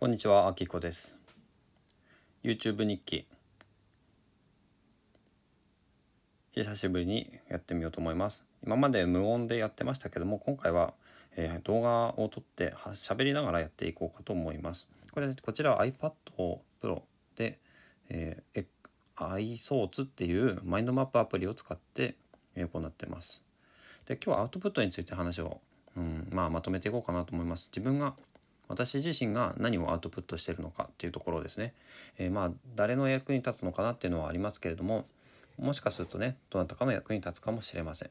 こんにちは、あきこです。YouTube 日記。久しぶりにやってみようと思います。今まで無音でやってましたけども、今回は、えー、動画を撮って喋りながらやっていこうかと思います。これ、こちらは iPad Pro で、えー、iSource っていうマインドマップアプリを使って行ってます。で、今日はアウトプットについて話を、うん、まあまとめていこうかなと思います。自分が私自身が何をアウトプットしてるのかっていうところですね。えー、まあ誰の役に立つのかなっていうのはありますけれどももしかするとねどなたかの役に立つかもしれません。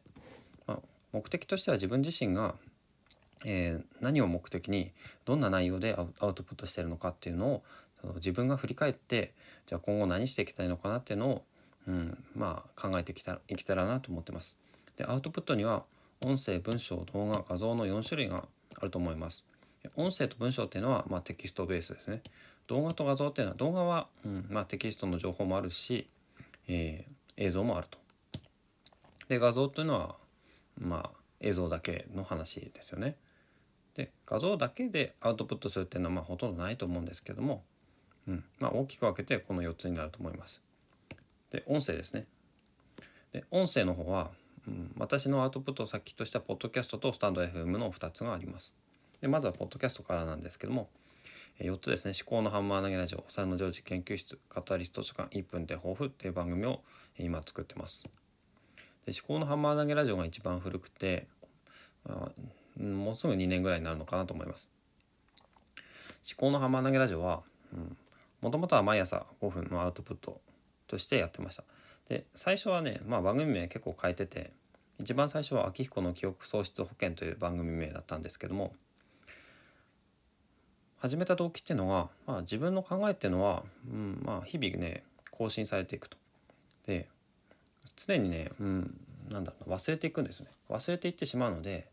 まあ、目的としては自分自身が、えー、何を目的にどんな内容でアウトプットしてるのかっていうのをその自分が振り返ってじゃあ今後何していきたいのかなっていうのを、うん、まあ考えてきたいけたらなと思ってます。でアウトプットには音声文章動画画像の4種類があると思います。音声と文章っていうのは、まあ、テキストベースですね。動画と画像っていうのは動画は、うんまあ、テキストの情報もあるし、えー、映像もあると。で画像っていうのは、まあ、映像だけの話ですよね。で画像だけでアウトプットするっていうのはまあほとんどないと思うんですけども、うんまあ、大きく分けてこの4つになると思います。で音声ですね。で音声の方は、うん、私のアウトプット先としてはポッドキャストとスタンド FM の2つがあります。でまずはポッドキャストからなんですけども4つですね「思考のハンマー投げラジオ」「お皿の常時研究室」「カタリスト書館1分で抱負」っていう番組を今作ってます。で思考のハンマー投げラジオが一番古くて、まあ、もうすぐ2年ぐらいになるのかなと思います。思考のハンマー投げラジオはもともとは毎朝5分のアウトプットとしてやってました。で最初はね、まあ、番組名結構変えてて一番最初は「秋彦の記憶喪失保険」という番組名だったんですけども始めた動機っていうのは、まあ、自分の考えっていうのは、うんまあ、日々ね更新されていくと。で常にね、うん、なんだろう忘れていくんですね。忘れていってしまうので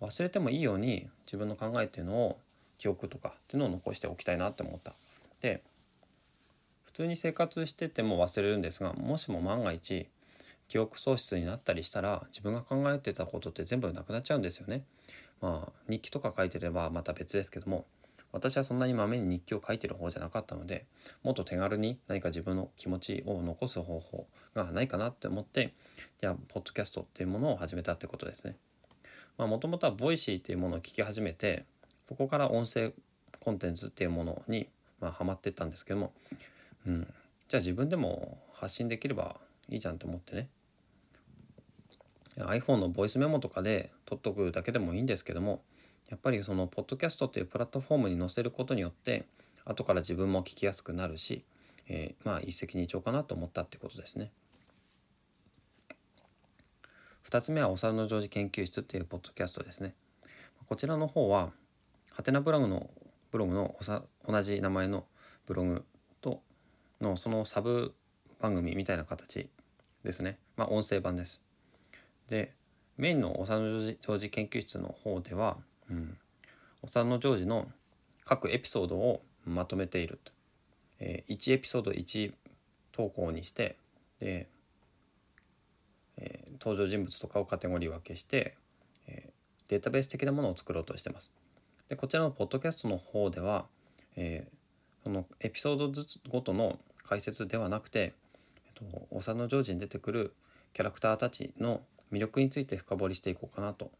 忘れてもいいように自分の考えっていうのを記憶とかっていうのを残しておきたいなって思った。で普通に生活してても忘れるんですがもしも万が一記憶喪失になったりしたら自分が考えてたことって全部なくなっちゃうんですよね。まあ日記とか書いてればまた別ですけども私はそんなにまめに日記を書いてる方じゃなかったのでもっと手軽に何か自分の気持ちを残す方法がないかなって思ってじゃあポッドキャストっていうものを始めたってことですねまあ。もともとは Voicy っていうものを聞き始めてそこから音声コンテンツっていうものにまあハマってったんですけども、うん、じゃあ自分でも発信できればいいじゃんと思ってね iPhone のボイスメモとかで撮っとくだけでもいいんですけどもやっぱりそのポッドキャストっていうプラットフォームに載せることによって後から自分も聞きやすくなるし、えー、まあ一石二鳥かなと思ったってことですね。2つ目はお皿の常時研究室っていうポッドキャストですね。こちらの方はハテナブログのブログの同じ名前のブログとのそのサブ番組みたいな形ですね。まあ音声版です。でメインのお皿の常時研究室の方ではうん、お産のジョージの各エピソードをまとめていると、えー、1エピソード1投稿にしてで、えー、登場人物とかをカテゴリー分けして、えー、データベース的なものを作ろうとしてます。でこちらのポッドキャストの方では、えー、そのエピソードずつごとの解説ではなくて、えっと、お産のジョージに出てくるキャラクターたちの魅力について深掘りしていこうかなと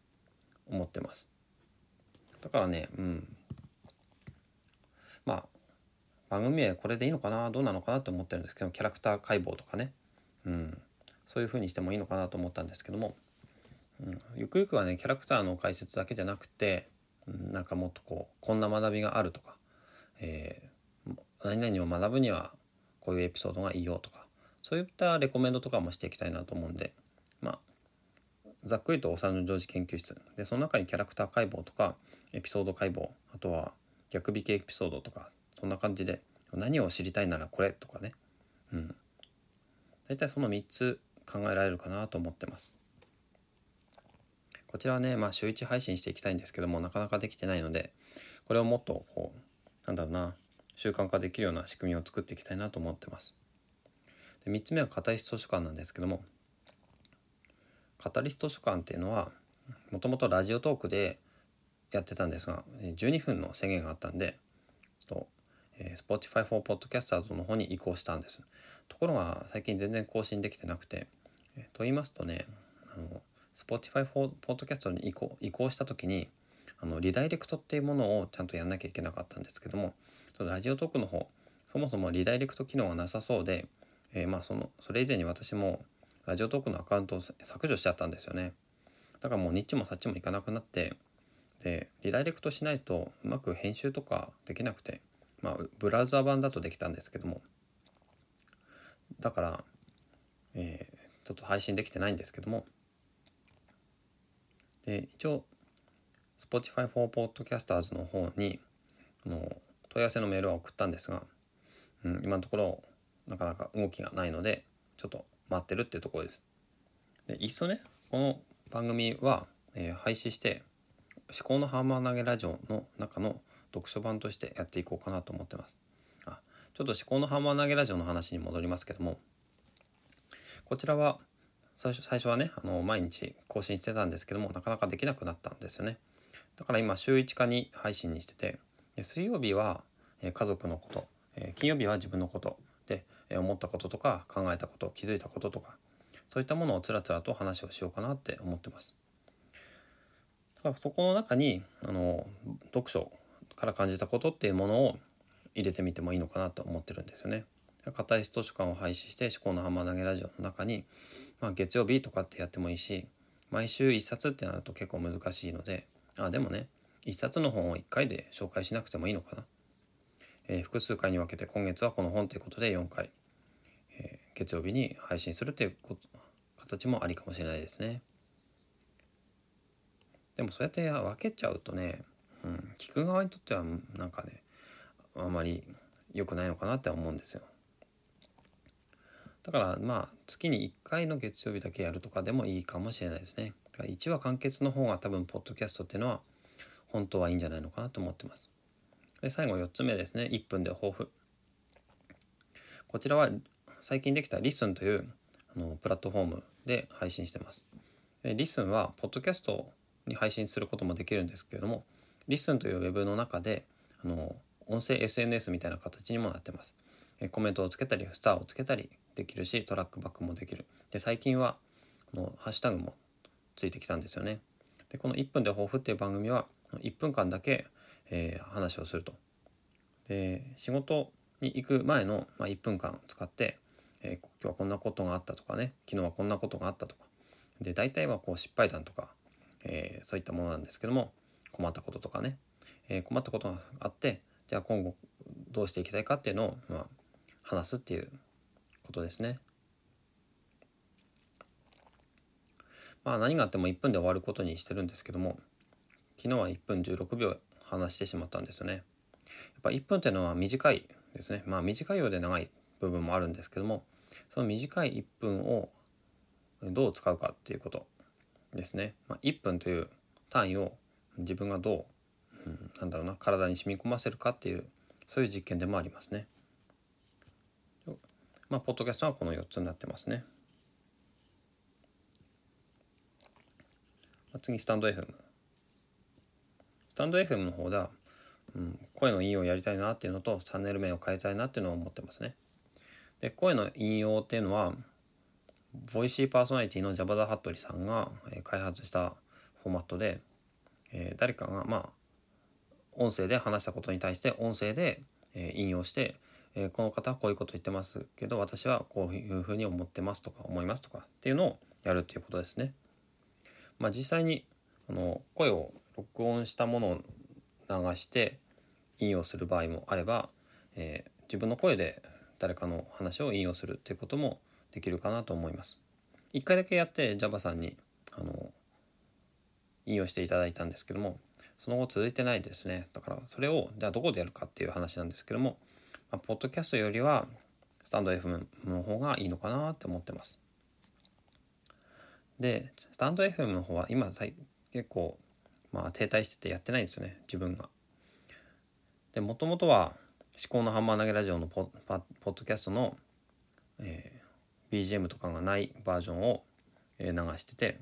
思ってます。だからねうん。まあ番組名これでいいのかなどうなのかなと思ってるんですけどキャラクター解剖とかね、うん、そういう風にしてもいいのかなと思ったんですけども、うん、ゆくゆくはねキャラクターの解説だけじゃなくて、うん、なんかもっとこうこんな学びがあるとか、えー、何々を学ぶにはこういうエピソードがいいよとかそういったレコメンドとかもしていきたいなと思うんでまあざっくりとお皿の常時研究室。でその中にキャラクター解剖とかエピソード解剖あとは逆引きエピソードとかそんな感じで何を知りたいならこれとかね。うん。大体その3つ考えられるかなと思ってます。こちらはねまあ週1配信していきたいんですけどもなかなかできてないのでこれをもっとこうなんだろうな習慣化できるような仕組みを作っていきたいなと思ってます。で3つ目はカタリスト図書館なんですけどもカタリスト書館っていうのはもともとラジオトークでやってたんですが12分の制限があったんでと、えー、Spotify for Podcasters の方に移行したんです。ところが最近全然更新できてなくて、え、と言いますとねあの Spotify for Podcast に移行移行した時にあのリダイレクトっていうものをちゃんとやんなきゃいけなかったんですけどもラジオトークの方そもそもリダイレクト機能がなさそうで、えー、まあそのそれ以前に私もラジオトークのアカウントを削除しちゃったんですよね。だからもうニッチもサッチもいかなくなってでリダイレクトしないとうまく編集とかできなくてまあブラウザ版だとできたんですけども。だから、えー、ちょっと配信できてないんですけども。で一応 Spotify for Podcasters の方にあの問い合わせのメールは送ったんですが、うん、今のところなかなか動きがないのでちょっと待ってるってところです。でいっそねこの番組は、えー、廃止して「思考のハンマー投げラジオ」の中の読書版としてやっていこうかなと思ってます。あちょっと思考のハンマー投げラジオの話に戻りますけどもこちらは最初最初はねあの毎日更新してたんですけどもなかなかできなくなったんですよね。だから今週1かに配信にしてて水曜日は家族のこと金曜日は自分のことで思ったこととか考えたこと気づいたこととかそういったものをつらつらと話をしようかなって思ってます。だからそこの中にあの読書から感じたことっていうものを入れてみてもいいのかなと思ってるんですよね。硬い図書館を廃止して思考のハンマー投げラジオの中に、まあ、月曜日とかってやってもいいし毎週1冊ってなると結構難しいのであでもね1冊の本を1回で紹介しなくてもいいのかな、えー、複数回に分けて今月はこの本ということで4回、えー、月曜日に配信するという形もありかもしれないですね。でもそうやって分けちゃうとね、うん、聞く側にとってはなんかねあんまり良くないのかなって思うんですよ。だからまあ月に1回の月曜日だけやるとかでもいいかもしれないですね。1話完結の方が多分ポッドキャストっていうのは本当はいいんじゃないのかなと思ってます。で最後4つ目ですね。1分で抱負こちらは最近できた LISTEN というあのプラットフォームで配信してます。で LISTEN はポッドキャストに配信することもできるんですけれども LISTEN というウェブの中であの音声 SNS みたいな形にもなってます。コメントをつけたりスターをつけたりできるしトラックバックもできる。で最近はこのハッシュタグもついてきたんですよね。でこの1分で抱負っていう番組は1分間だけ、えー、話をすると。で仕事に行く前の、まあ、1分間を使って、えー、今日はこんなことがあったとかね昨日はこんなことがあったとかで大体はこう失敗談とか、えー、そういったものなんですけども困ったこととかね、え困ったことがあってじゃあ今後どうしていきたいかっていうのを、まあ、話すっていうことですね。まあ何があっても1分で終わることにしてるんですけども昨日は1分16秒話してしまったんですよね。やっぱ1分っていうのは短いですね。まあ短いようで長い部分もあるんですけどもその短い1分をどう使うかっていうことですね。まあ、1分という単位を自分がどう、うん、なんだろうな体に染み込ませるかっていうそういう実験でもありますね。まあ、ポッドキャストはこの4つになってますね。次スタンド FM スタンド FM の方では、うん、声の引用をやりたいなっていうのとチャンネル名を変えたいなっていうのを思ってますねで声の引用っていうのはボイシーパーソナリティのジャバダ・ハットリさんが開発したフォーマットで、えー、誰かがまあ音声で話したことに対して音声で、えー、引用して、えー、この方はこういうこと言ってますけど私はこういうふうに思ってますとか思いますとかっていうのをやるっていうことですね。まあ、実際にあの声を録音したものを流して引用する場合もあれば、えー、自分の声で誰かの話を引用するっていうこともできるかなと思います。一回だけやって Java さんにあの引用していただいたんですけどもその後続いてないですねだからそれをじゃあどこでやるかっていう話なんですけども、まあ、ポッドキャストよりはスタンド FM の方がいいのかなって思ってます。でスタンド FM の方は今結構まあ停滞しててやってないんですよね自分が。でもともとは「思考のハンマー投げラジオ」のポポッドキャストの、えー、BGM とかがないバージョンを、えー、流してて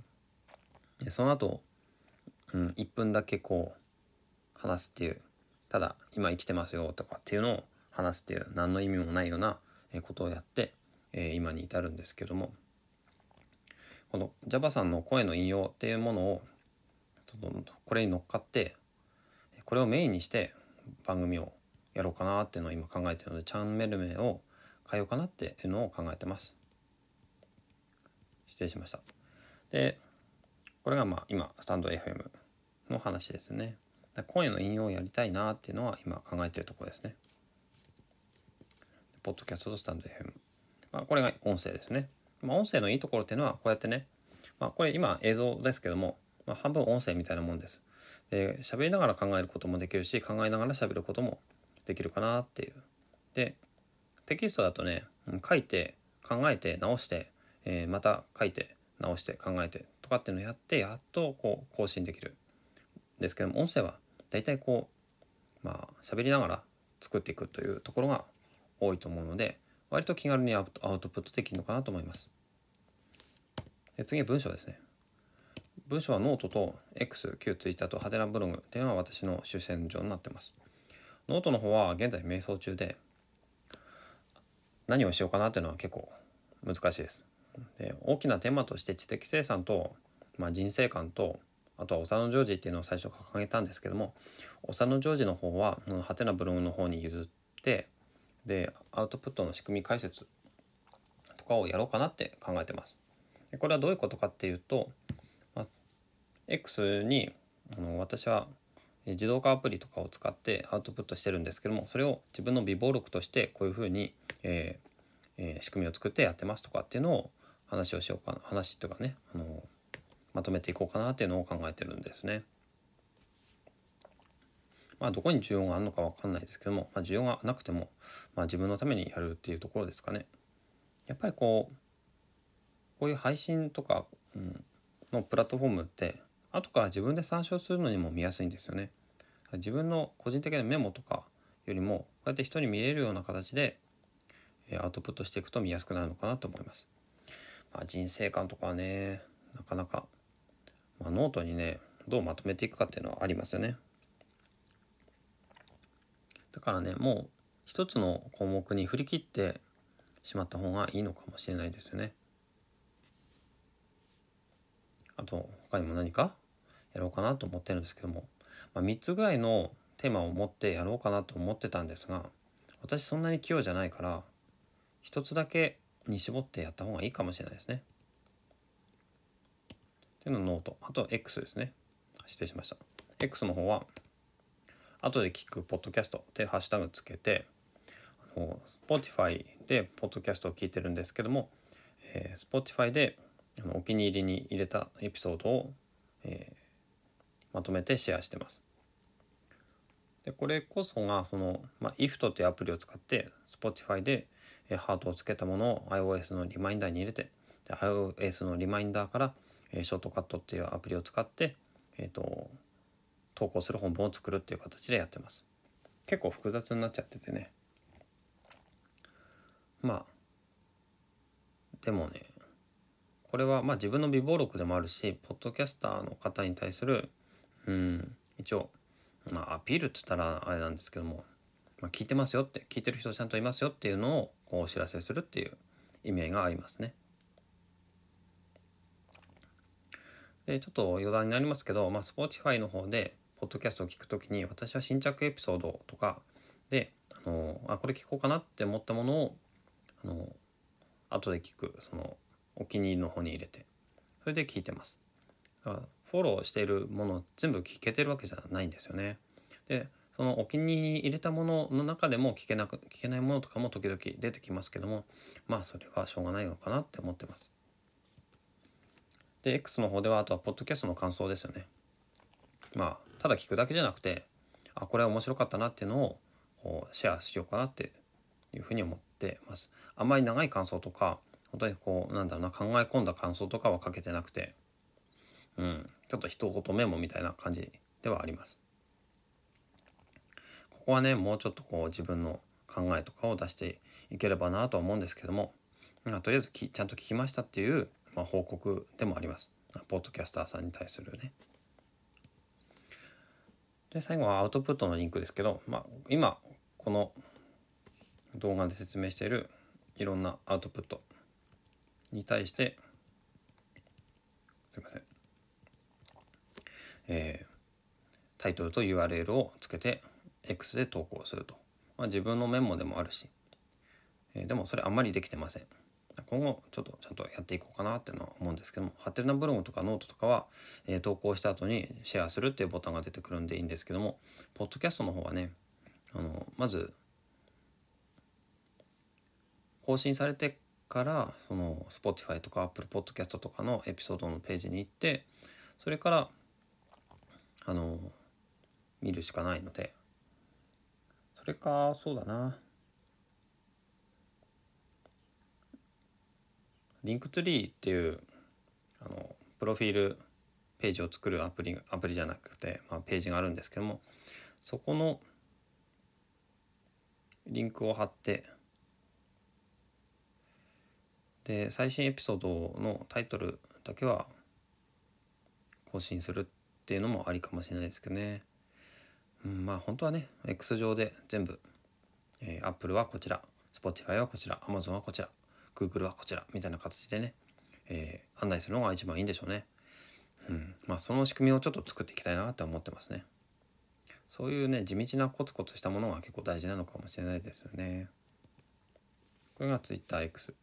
でその後、うん、1分だけこう話すっていうただ今生きてますよとかっていうのを話すっていう何の意味もないようなことをやって、え今に至るんですけどもこの Java さんの声の引用っていうものをこれに乗っかってこれをメインにして番組をやろうかなっていうのを今考えてるのでチャンネル名を変えようかなっていうのを考えてます。失礼しました。でこれがまあ今スタンド FM の話ですね。声の引用をやりたいなっていうのは今考えてるところですね。ポッドキャストとスタンド FM。まあ、これが音声ですね。まあ、音声のいいところっていうのはこうやってね、まあ、これ今映像ですけども、まあ、半分音声みたいなもんです。で喋りながら考えることもできるし考えながら喋ることもできるかなっていう。でテキストだとね書いて考えて直して、えー、また書いて直して考えてとかっていうのをやってやっとこう更新できるんですけども音声はだいたいこうまあ喋りながら作っていくというところが多いと思うので割と気軽にアウトプットできるのかなと思います。で次は文章ですね。文章はノートと X、旧 Twitter とはてなブログっていうのは私の主戦場になってます。ノートの方は現在迷走中で何をしようかなっていうのは結構難しいです。で大きなテーマとして知的生産と、まあ、人生観とあとは幼ジョージっていうのを最初掲げたんですけども幼ジョージの方はハテナブログの方に譲ってでアウトプットの仕組み解説とかをやろうかなって考えてます。これはどういうことかっていうと、X にあの私は自動化アプリとかを使ってアウトプットしてるんですけどもそれを自分の微暴録としてこういうふうに、えーえー、仕組みを作ってやってますとかっていうのを話をしようかな話とかねあのまとめていこうかなっていうのを考えてるんですね。まあ、どこに需要があるのか分かんないですけども、まあ、需要がなくても、まあ、自分のためにやるっていうところですかね。やっぱりこうこういう配信とか、うん、のプラットフォームって後から自分で参照するのにも見やすいんですよね。自分の個人的なメモとかよりもこうやって人に見えるような形でアウトプットしていくと見やすくなるのかなと思います。まあ、人生観とかはねなかなか、まあ、ノートにねどうまとめていくかっていうのはありますよね。だからねもう一つの項目に振り切ってしまった方がいいのかもしれないですよね。あと他にも何か？やろうかなと思ってるんですけども、まあ、3つぐらいのテーマを持ってやろうかなと思ってたんですが私そんなに器用じゃないから1つだけに絞ってやった方がいいかもしれないですね。っていうの note。あと X ですね。失礼しました。X の方は後で聞くポッドキャストでハッシュタグつけてあの Spotify でポッドキャストを聞いてるんですけども、えー、Spotify であのお気に入りに入れたエピソードを、え、まとめてシェアしてます。でこれこそがその、まあ、IFT っていうアプリを使って Spotify で、ハートをつけたものを iOS のリマインダーに入れてで iOS のリマインダーから、ショートカットっていうアプリを使って、えーと投稿する本文を作るっていう形でやってます。結構複雑になっちゃっててね。まあ、でもね、これはまあ自分の微暴録でもあるし、ポッドキャスターの方に対する、うん、一応、まあアピールって言ったらあれなんですけども、まあ、聞いてますよって、聞いてる人ちゃんといますよっていうのをこうお知らせするっていう意味合いがありますね。で、ちょっと余談になりますけど、まあ、Spotify の方で、ポッドキャストを聞くときに私は新着エピソードとかであのあこれ聞こうかなって思ったものをあの後で聞くそのお気に入りの方に入れてそれで聞いてます。だからフォローしているもの全部聞けてるわけじゃないんですよね。でそのお気に入りに入れたものの中でも聞けなく聞けないものとかも時々出てきますけどもまあそれはしょうがないのかなって思ってます。で X の方ではあとはポッドキャストの感想ですよね。まあただ聞くだけじゃなくてあこれは面白かったなっていうのをシェアしようかなっていうふうに思ってます。あまり長い感想とか本当にこうなんだろうな考え込んだ感想とかはかけてなくてうんちょっと一言メモみたいな感じではあります。ここはねもうちょっとこう自分の考えとかを出していければなとは思うんですけども、まあ、とりあえずきちゃんと聞きましたっていう、まあ、報告でもあります。ポッドキャスターさんに対するね。で最後はアウトプットのリンクですけど、まあ、今この動画で説明しているいろんなアウトプットに対してすいません、えー、タイトルと URL をつけて X で投稿すると、まあ、自分のメモでもあるし、えー、でもそれあんまりできてません。今後ちょっとちゃんとやっていこうかなっていうのは思うんですけども。はてなブログとかノートとかは、えー、投稿した後にシェアするっていうボタンが出てくるんでいいんですけども。ポッドキャストの方はねあのまず更新されてからその Spotify とか Apple Podcast とかのエピソードのページに行ってそれからあの見るしかないので。それかそうだな。 Linktree っていうあのプロフィールページを作るアプリアプリじゃなくて、まあ、ページがあるんですけどもそこのリンクを貼ってで最新エピソードのタイトルだけは更新するっっていうのもありかもしれないですけどね、うん、まあ本当はね X 上で全部、えー、Apple はこちら Spotify はこちら Amazon はこちら Google はこちらみたいな形でね、えー、案内するのが一番いいんでしょうね。うん、まあその仕組みをちょっと作っていきたいなって思ってますね。そういうね地道なコツコツしたものが結構大事なのかもしれないですよね。これが TwitterX。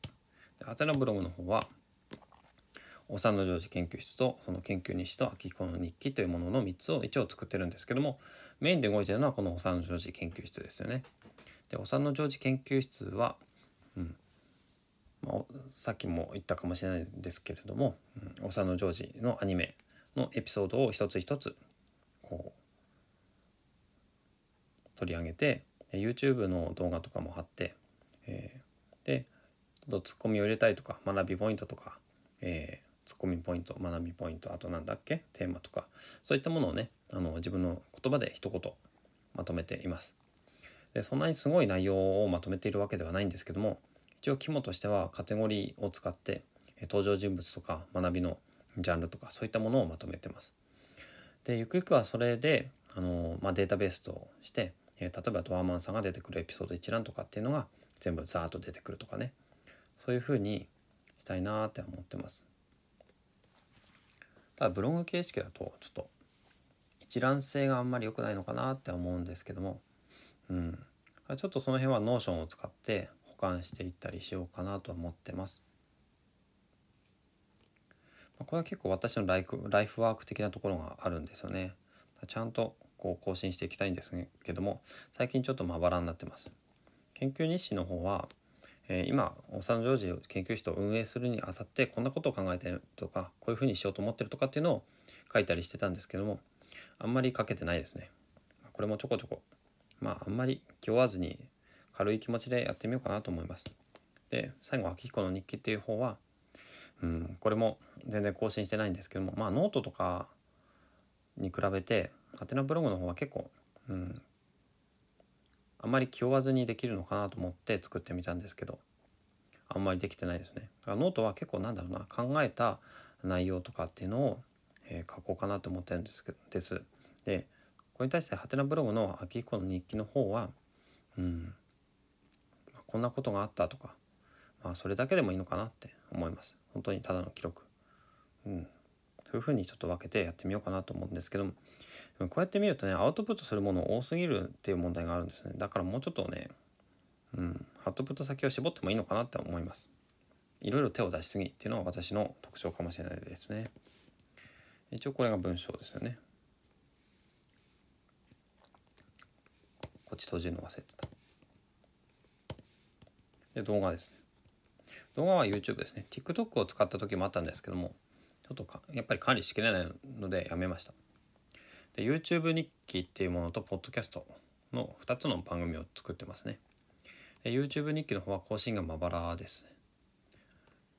アテナブログの方はお産のジョージ研究室とその研究日誌と秋彦の日記というものの3つを一応作ってるんですけどもメインで動いてるのはこのお産のジョージ研究室ですよね。でお産のジョージ研究室は、うんまあ、さっきも言ったかもしれないですけれども「うん、お産のジョージ」のアニメのエピソードを一つ一つこう取り上げて YouTube の動画とかも貼って、えー、でツッコミを入れたいとか学びポイントとか、えー、ツッコミポイント学びポイントあと何だっけ？テーマとかそういったものをねあの自分の言葉で一言まとめています。でそんなにすごい内容をまとめているわけではないんですけども一応肝としてはカテゴリーを使って登場人物とか学びのジャンルとかそういったものをまとめてます。でゆくゆくはそれであの、まあ、データベースとして、え例えばドアマンさんが出てくるエピソード一覧とかっていうのが全部ザーッと出てくるとかねそういうふうにしたいなって思ってます。ただブログ形式だとちょっと一覧性があんまり良くないのかなって思うんですけども、うん、ちょっとその辺は Notion を使って補完していったりしようかなと思ってます。これは結構私のライフライフワーク的なところがあるんですよね。ちゃんとこう更新していきたいんですけども最近ちょっとまばらになってます。研究日誌の方はえー、今お産ジョージ研究室を運営するにあたってこんなことを考えてるとかこういうふうにしようと思ってるとかっていうのを書いたりしてたんですけどもあんまり書けてないですね。これもちょこちょこまああんまり気負わずに軽い気持ちでやってみようかなと思います。で最後秋彦の日記っていう方はうんこれも全然更新してないんですけどもまあノートとかに比べてはてなブログの方は結構、うん、あんまり気負わずにできるのかなと思って作ってみたんですけどあんまりできてないですね。だからノートは結構なんだろうな考えた内容とかっていうのを、えー、書こうかなと思ってるんですけどです。でこれに対してはてなブログの秋彦の日記の方はうんまこんなことがあったとかまあそれだけでもいいのかなって思います。本当にただの記録。うん。そういうふうにちょっと分けてやってみようかなと思うんですけどこうやって見るとねアウトプットするもの多すぎるっていう問題があるんですね。だからもうちょっとねうんアウトプット先を絞ってもいいのかなって思います。いろいろ手を出しすぎっていうのは私の特徴かもしれないですね。一応これが文章ですよね。こっち閉じるの忘れてた。で動画ですね。動画は YouTube ですね。TikTok を使った時もあったんですけどもちょっとかやっぱり管理しきれないのでやめました。で YouTube 日記っていうものと Podcast の2つの番組を作ってますね。で YouTube 日記の方は更新がまばらです。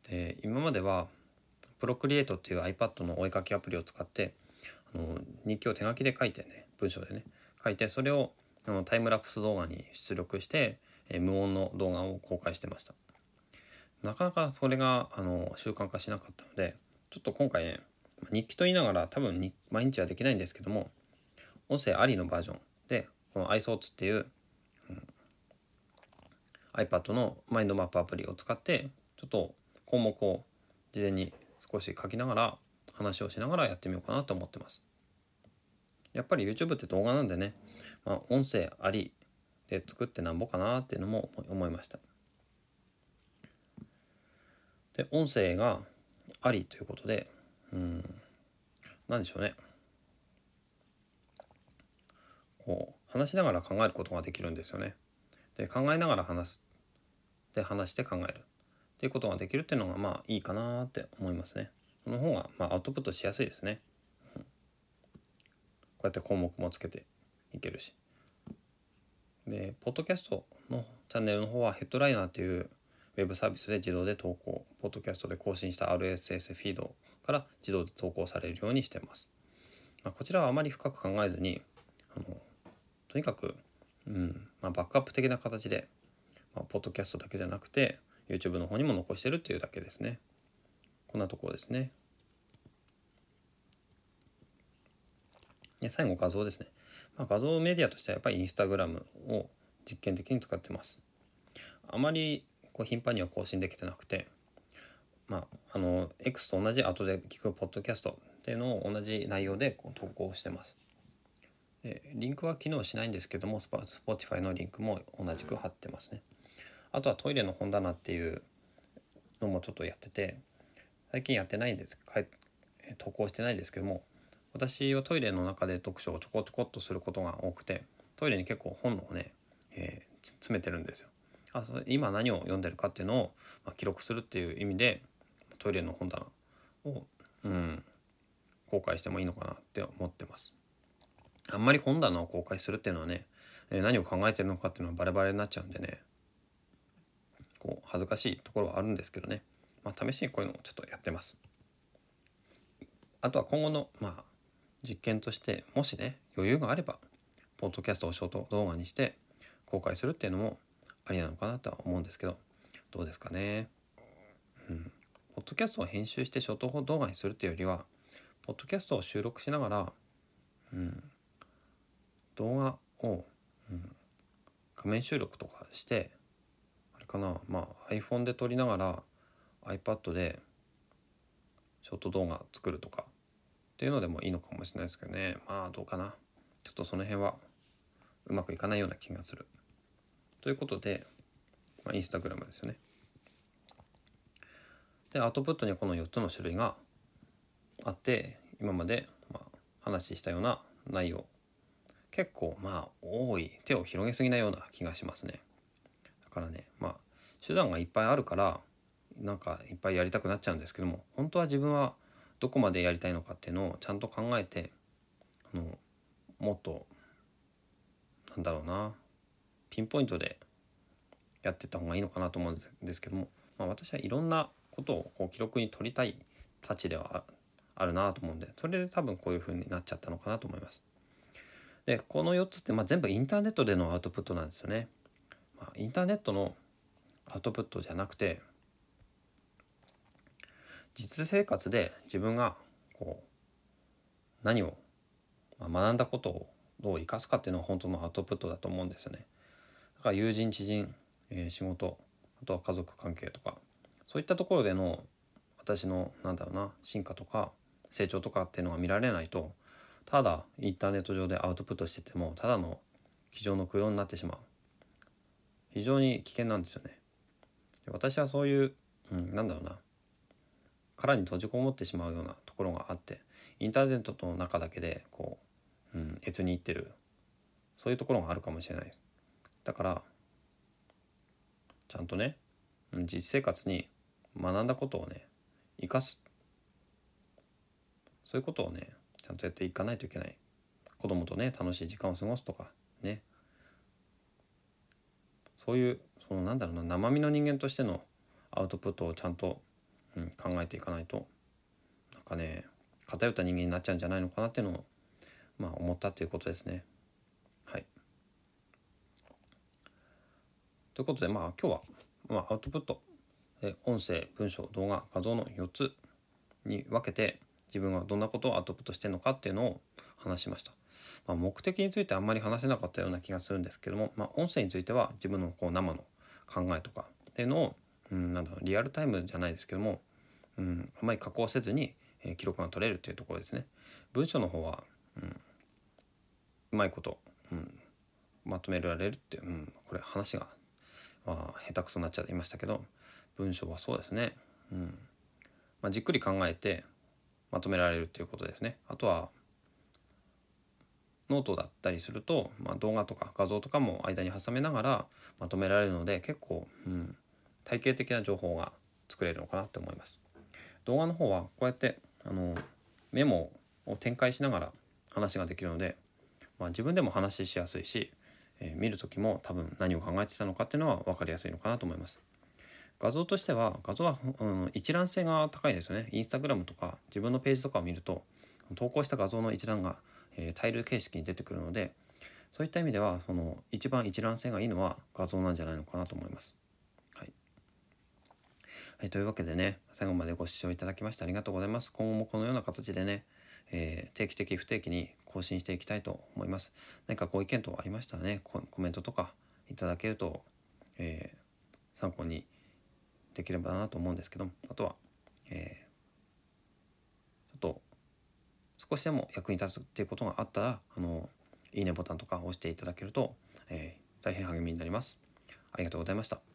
で今までは Procreate っていう iPad のお絵かきアプリを使ってあの日記を手書きで書いてね文章でね書いてそれをあのタイムラプス動画に出力して、え無音の動画を公開してました。なかなかそれがあの習慣化しなかったのでちょっと今回ね日記と言いながら多分毎日はできないんですけども音声ありのバージョンでこの iSource っていう、うん、iPad のマインドマップアプリを使ってちょっと項目を事前に少し書きながら話をしながらやってみようかなと思ってます。やっぱり YouTube って動画なんでね、まあ、音声ありで作ってなんぼかなっていうのも思いました。で音声がありということでうん何でしょうねこう話しながら考えることができるんですよね。で考えながら話すで話して考えるっていうことができるっていうのがまあいいかなって思いますね。その方がまあアウトプットしやすいですね。うん、こうやって項目もつけていけるし。で、ポッドキャストのチャンネルの方はヘッドライナーっていうウェブサービスで自動で投稿、ポッドキャストで更新した RSS フィードから自動で投稿されるようにしてます。まあ、こちらはあまり深く考えずに、あのとにかく、うんまあ、バックアップ的な形で、まあ、ポッドキャストだけじゃなくて YouTube の方にも残してるっていうだけですね。こんなところですね。で最後画像ですね。まあ、画像メディアとしてはやっぱりインスタグラムを実験的に使ってます。あまりこう頻繁には更新できてなくて、まあ、あの X と同じ後で聞くポッドキャストっていうのを同じ内容で投稿してます。でリンクは機能しないんですけども Spotify のリンクも同じく貼ってますね。あとはトイレの本棚っていうのもちょっとやってて最近やってないんです投稿してないですけども私はトイレの中で読書をちょこちょこっとすることが多くてトイレに結構本をね、えー、詰めてるんですよ。あそれ今何を読んでるかっていうのを、まあ、記録するっていう意味でトイレの本棚を、うん、公開してもいいのかなって思ってます。あんまり本棚を公開するっていうのはね、え、何を考えてるのかっていうのはバレバレになっちゃうんでねこう恥ずかしいところはあるんですけどね、まあ、試しにこういうのをちょっとやってます。あとは今後のまあ実験としてもしね余裕があればポッドキャストをショート動画にして公開するっていうのもありなのかなとは思うんですけどどうですかね。うん。ポッドキャストを編集してショート動画にするっていうよりはポッドキャストを収録しながら、うん、動画を、うん、画面収録とかしてあれかなまあ iPhone で撮りながら iPad でショート動画作るとかっていうのでもいいのかもしれないですけどねまあどうかなちょっとその辺はうまくいかないような気がする。ということで、まあ、インスタグラムですよね。で、アウトプットにはこの4つの種類があって、今まで、ま、話したような内容、結構まあ多い、手を広げすぎなような気がしますね。だからね、まあ、手段がいっぱいあるから、なんかいっぱいやりたくなっちゃうんですけども、本当は自分はどこまでやりたいのかっていうのをちゃんと考えて、あのもっと、なんだろうな、ピンポイントでやってった方がいいのかなと思うんですけども、まあ、私はいろんなことをこう記録に取りたいたちではあるなと思うんでそれで多分こういう風になっちゃったのかなと思います。でこの4つってまあ全部インターネットでのアウトプットなんですよね。まあ、インターネットのアウトプットじゃなくて実生活で自分がこう何を学んだことをどう生かすかっていうのは本当のアウトプットだと思うんですよね。だから友人知人、えー、仕事あとは家族関係とかそういったところでの私のなんだろうな進化とか成長とかっていうのが見られないとただインターネット上でアウトプットしててもただの机上の空になってしまう。非常に危険なんですよね。私はそういう、うん、なんだろうな殻に閉じこもってしまうようなところがあってインターネットの中だけでこう、うん、越にいってる。そういうところがあるかもしれない。だからちゃんとね実生活に学んだことをね生かす。そういうことをねちゃんとやっていかないといけない。子供とね楽しい時間を過ごすとかね。そういうそのなんだろうな生身の人間としてのアウトプットをちゃんと、うん、考えていかないとなんかね偏った人間になっちゃうんじゃないのかなっていうのをまあ思ったっていうことですね。はい。ということでまあ今日は、まあ、アウトプット音声文章動画画像の4つに分けて自分はどんなことをアウトプットしてるのかっていうのを話しました。まあ、目的についてあんまり話せなかったような気がするんですけども、まあ、音声については自分のこう生の考えとかっていうのを、うん、なんだろうリアルタイムじゃないですけども、うん、あんまり加工せずに、え、記録が取れるっていうところですね。文章の方は、うん、うまいこと、うん、まとめられるっていう、うん、これ話が、まあ、下手くそになっちゃいましたけど文章はそうですね、うんまあ、じっくり考えてまとめられるっていうことですね。あとはノートだったりすると、まあ、動画とか画像とかも間に挟めながらまとめられるので結構、うん、体系的な情報が作れるのかなって思います。動画の方はこうやってあのメモを展開しながら話ができるので、まあ、自分でも話しやすいし、えー、見る時も多分何を考えてたのかっていうのは分かりやすいのかなと思います。画像としては画像は、うん、一覧性が高いですよね。インスタグラムとか自分のページとかを見ると投稿した画像の一覧がえー、タイル形式に出てくるのでそういった意味ではその一番一覧性がいいのは画像なんじゃないのかなと思います。はい、はい、というわけでね最後までご視聴いただきましてありがとうございます。今後もこのような形でね、えー、定期的不定期に更新していきたいと思います。何かご意見等ありましたらねコメントとかいただけると、えー、参考にできればなと思うんですけどあとは、えー、ちょっと少しでも役に立つっていうことがあったらあのいいねボタンとか押していただけると、えー、大変励みになります。ありがとうございました。